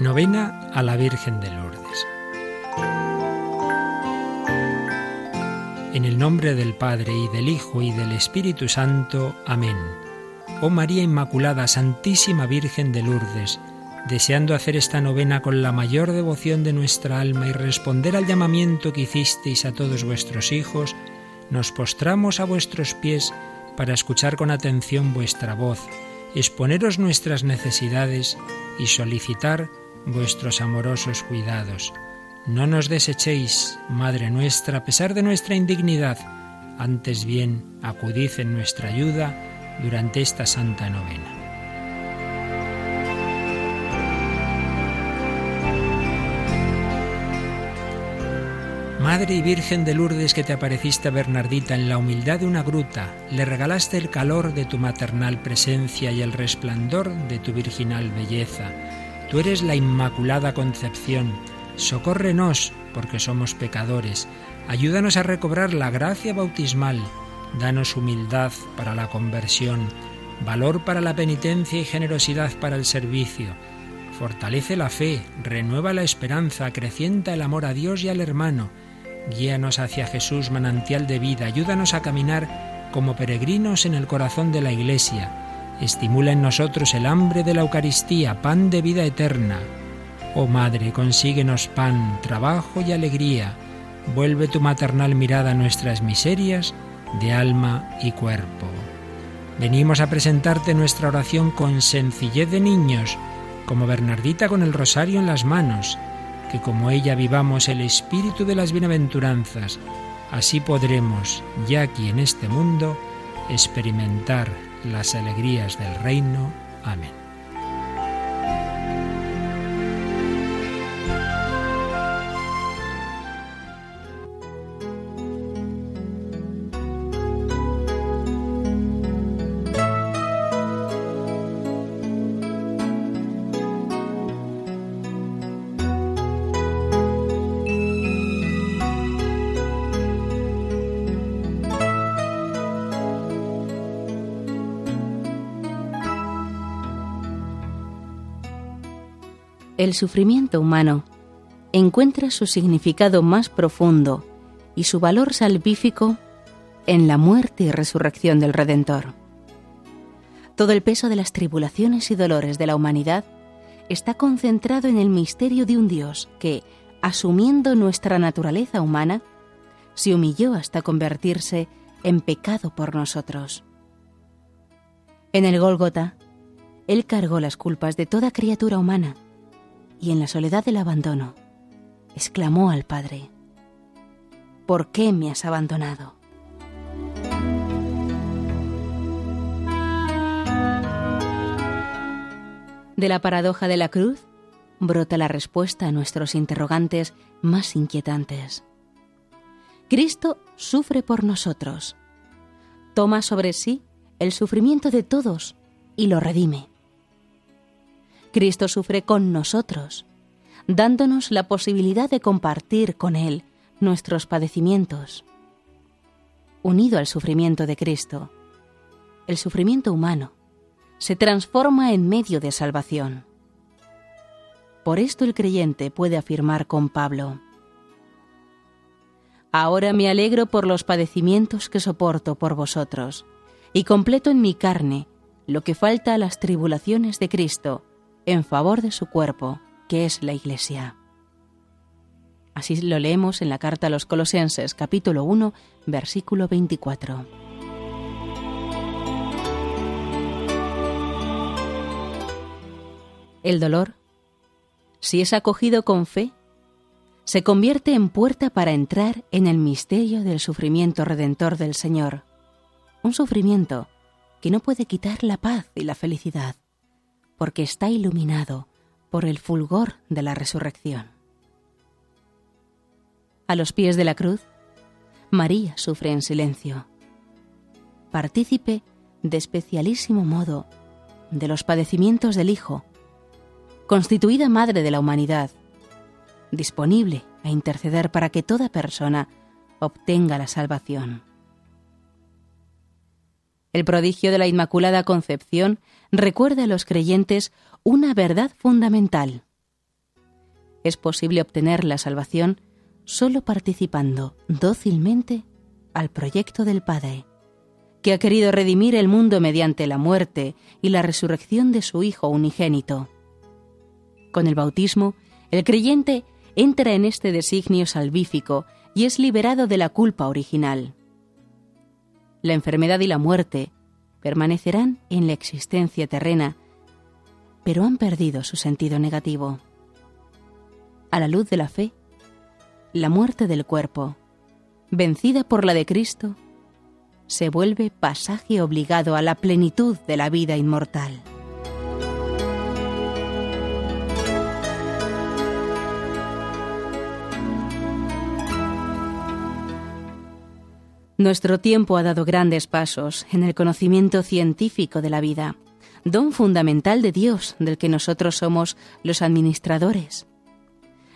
Novena a la Virgen de Lourdes. En el nombre del Padre y del Hijo y del Espíritu Santo. Amén. Oh María Inmaculada, Santísima Virgen de Lourdes, deseando hacer esta novena con la mayor devoción de nuestra alma y responder al llamamiento que hicisteis a todos vuestros hijos, nos postramos a vuestros pies para escuchar con atención vuestra voz, exponeros nuestras necesidades y solicitar vuestros amorosos cuidados. No nos desechéis, Madre nuestra, a pesar de nuestra indignidad, antes bien acudid en nuestra ayuda durante esta santa novena. Madre y Virgen de Lourdes que te apareciste a Bernardita en la humildad de una gruta, le regalaste el calor de tu maternal presencia y el resplandor de tu virginal belleza Tú eres la Inmaculada Concepción. Socórrenos, porque somos pecadores. Ayúdanos a recobrar la gracia bautismal. Danos humildad para la conversión, valor para la penitencia y generosidad para el servicio. Fortalece la fe, renueva la esperanza, acrecienta el amor a Dios y al hermano. Guíanos hacia Jesús, manantial de vida. Ayúdanos a caminar como peregrinos en el corazón de la Iglesia estimula en nosotros el hambre de la Eucaristía, pan de vida eterna. Oh Madre, consíguenos pan, trabajo y alegría. Vuelve tu maternal mirada a nuestras miserias de alma y cuerpo. Venimos a presentarte nuestra oración con sencillez de niños, como Bernardita con el rosario en las manos, que como ella vivamos el espíritu de las bienaventuranzas, así podremos, ya aquí en este mundo, experimentar las alegrías del reino. Amén. El sufrimiento humano encuentra su significado más profundo y su valor salvífico en la muerte y resurrección del Redentor. Todo el peso de las tribulaciones y dolores de la humanidad está concentrado en el misterio de un Dios que, asumiendo nuestra naturaleza humana, se humilló hasta convertirse en pecado por nosotros. En el Gólgota, Él cargó las culpas de toda criatura humana y en la soledad del abandono, exclamó al Padre, ¿por qué me has abandonado? De la paradoja de la cruz brota la respuesta a nuestros interrogantes más inquietantes. Cristo sufre por nosotros, toma sobre sí el sufrimiento de todos y lo redime. Cristo sufre con nosotros, dándonos la posibilidad de compartir con Él nuestros padecimientos. Unido al sufrimiento de Cristo, el sufrimiento humano se transforma en medio de salvación. Por esto el creyente puede afirmar con Pablo, Ahora me alegro por los padecimientos que soporto por vosotros, y completo en mi carne lo que falta a las tribulaciones de Cristo, en favor de su cuerpo, que es la Iglesia. Así lo leemos en la carta a los Colosenses capítulo 1, versículo 24. El dolor, si es acogido con fe, se convierte en puerta para entrar en el misterio del sufrimiento redentor del Señor, un sufrimiento que no puede quitar la paz y la felicidad porque está iluminado por el fulgor de la resurrección. A los pies de la cruz, María sufre en silencio, partícipe de especialísimo modo de los padecimientos del Hijo, constituida Madre de la humanidad, disponible a interceder para que toda persona obtenga la salvación. El prodigio de la Inmaculada Concepción recuerda a los creyentes una verdad fundamental. Es posible obtener la salvación solo participando dócilmente al proyecto del Padre, que ha querido redimir el mundo mediante la muerte y la resurrección de su Hijo unigénito. Con el bautismo, el creyente entra en este designio salvífico y es liberado de la culpa original. La enfermedad y la muerte permanecerán en la existencia terrena, pero han perdido su sentido negativo. A la luz de la fe, la muerte del cuerpo, vencida por la de Cristo, se vuelve pasaje obligado a la plenitud de la vida inmortal. Nuestro tiempo ha dado grandes pasos en el conocimiento científico de la vida, don fundamental de Dios del que nosotros somos los administradores.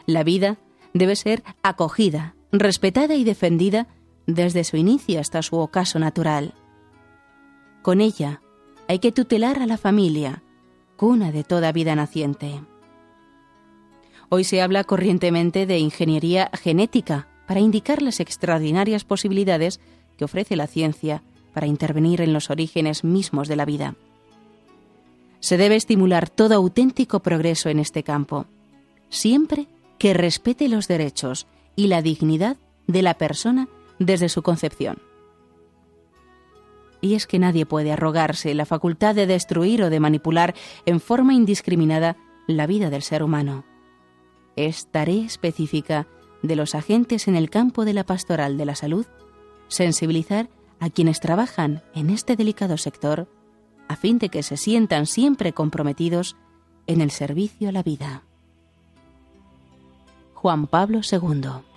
La vida debe ser acogida, respetada y defendida desde su inicio hasta su ocaso natural. Con ella hay que tutelar a la familia, cuna de toda vida naciente. Hoy se habla corrientemente de ingeniería genética para indicar las extraordinarias posibilidades que ofrece la ciencia para intervenir en los orígenes mismos de la vida. Se debe estimular todo auténtico progreso en este campo, siempre que respete los derechos y la dignidad de la persona desde su concepción. Y es que nadie puede arrogarse la facultad de destruir o de manipular en forma indiscriminada la vida del ser humano. Es tarea específica de los agentes en el campo de la pastoral de la salud sensibilizar a quienes trabajan en este delicado sector a fin de que se sientan siempre comprometidos en el servicio a la vida. Juan Pablo II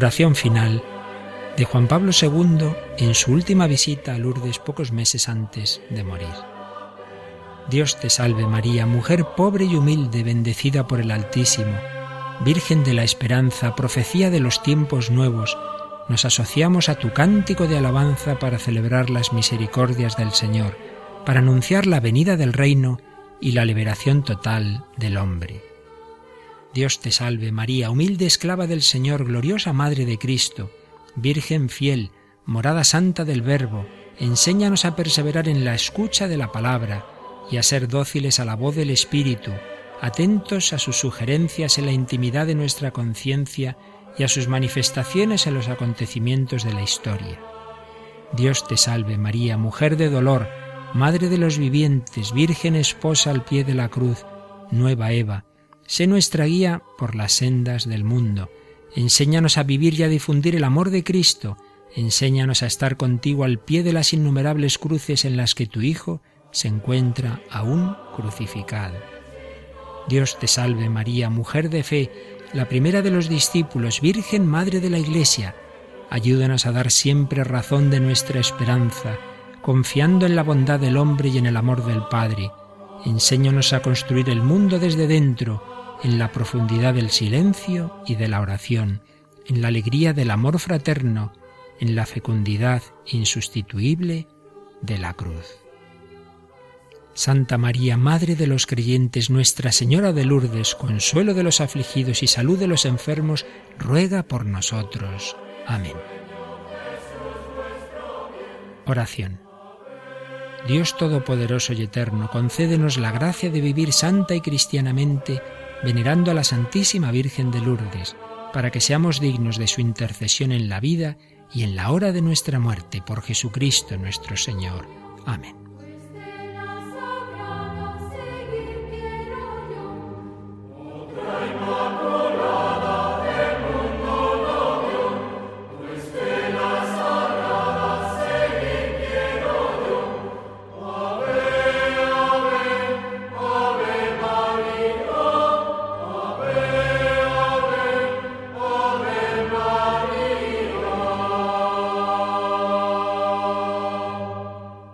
Oración final de Juan Pablo II en su última visita a Lourdes pocos meses antes de morir. Dios te salve María, mujer pobre y humilde, bendecida por el Altísimo, Virgen de la Esperanza, profecía de los tiempos nuevos, nos asociamos a tu cántico de alabanza para celebrar las misericordias del Señor, para anunciar la venida del reino y la liberación total del hombre. Dios te salve María, humilde esclava del Señor, gloriosa Madre de Cristo, Virgen fiel, morada santa del Verbo, enséñanos a perseverar en la escucha de la palabra y a ser dóciles a la voz del Espíritu, atentos a sus sugerencias en la intimidad de nuestra conciencia y a sus manifestaciones en los acontecimientos de la historia. Dios te salve María, mujer de dolor, Madre de los vivientes, Virgen esposa al pie de la cruz, nueva Eva, Sé nuestra guía por las sendas del mundo. Enséñanos a vivir y a difundir el amor de Cristo. Enséñanos a estar contigo al pie de las innumerables cruces en las que tu Hijo se encuentra aún crucificado. Dios te salve María, mujer de fe, la primera de los discípulos, Virgen Madre de la Iglesia. Ayúdanos a dar siempre razón de nuestra esperanza, confiando en la bondad del hombre y en el amor del Padre. Enséñanos a construir el mundo desde dentro, en la profundidad del silencio y de la oración, en la alegría del amor fraterno, en la fecundidad insustituible de la cruz. Santa María, Madre de los creyentes, Nuestra Señora de Lourdes, consuelo de los afligidos y salud de los enfermos, ruega por nosotros. Amén. Oración. Dios Todopoderoso y Eterno, concédenos la gracia de vivir santa y cristianamente venerando a la Santísima Virgen de Lourdes, para que seamos dignos de su intercesión en la vida y en la hora de nuestra muerte, por Jesucristo nuestro Señor. Amén.